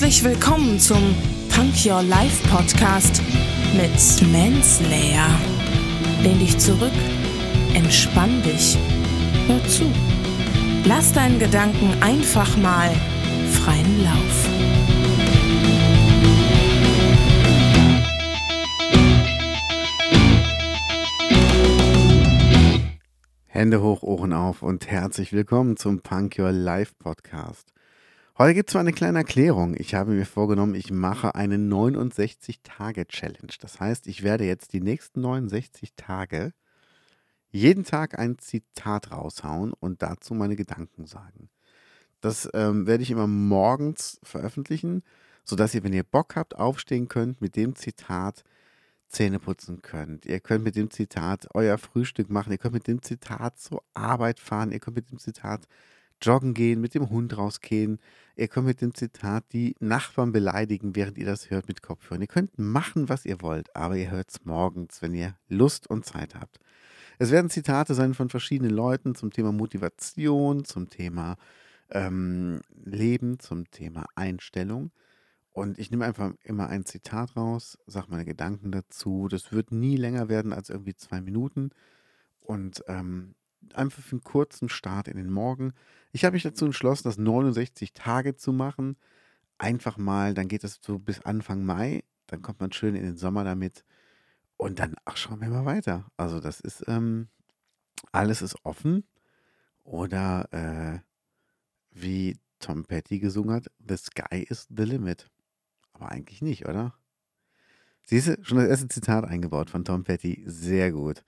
Herzlich willkommen zum Punk Your Life Podcast mit Manslayer. Lehn dich zurück, entspann dich, hör zu. Lass deinen Gedanken einfach mal freien Lauf. Hände hoch, Ohren auf und herzlich willkommen zum Punk Your Life Podcast. Heute gibt es mal eine kleine Erklärung. Ich habe mir vorgenommen, ich mache eine 69-Tage-Challenge. Das heißt, ich werde jetzt die nächsten 69 Tage jeden Tag ein Zitat raushauen und dazu meine Gedanken sagen. Das ähm, werde ich immer morgens veröffentlichen, sodass ihr, wenn ihr Bock habt, aufstehen könnt, mit dem Zitat Zähne putzen könnt. Ihr könnt mit dem Zitat euer Frühstück machen. Ihr könnt mit dem Zitat zur Arbeit fahren. Ihr könnt mit dem Zitat joggen gehen, mit dem Hund rausgehen. Ihr könnt mit dem Zitat die Nachbarn beleidigen, während ihr das hört mit Kopfhörern. Ihr könnt machen, was ihr wollt, aber ihr hört es morgens, wenn ihr Lust und Zeit habt. Es werden Zitate sein von verschiedenen Leuten zum Thema Motivation, zum Thema ähm, Leben, zum Thema Einstellung. Und ich nehme einfach immer ein Zitat raus, sage meine Gedanken dazu. Das wird nie länger werden als irgendwie zwei Minuten. Und ähm, einfach für einen kurzen Start in den Morgen. Ich habe mich dazu entschlossen, das 69 Tage zu machen. Einfach mal, dann geht es so bis Anfang Mai. Dann kommt man schön in den Sommer damit. Und dann, ach, schauen wir mal weiter. Also, das ist, ähm, alles ist offen. Oder äh, wie Tom Petty gesungen hat, The Sky is the Limit. Aber eigentlich nicht, oder? Siehst du, schon das erste Zitat eingebaut von Tom Petty. Sehr gut.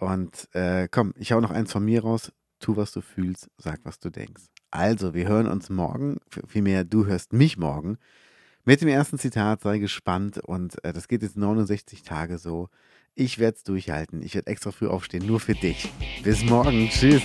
Und äh, komm, ich hau noch eins von mir raus. Tu, was du fühlst, sag, was du denkst. Also, wir hören uns morgen, vielmehr, du hörst mich morgen mit dem ersten Zitat. Sei gespannt und äh, das geht jetzt 69 Tage so. Ich werde es durchhalten. Ich werde extra früh aufstehen, nur für dich. Bis morgen. Tschüss.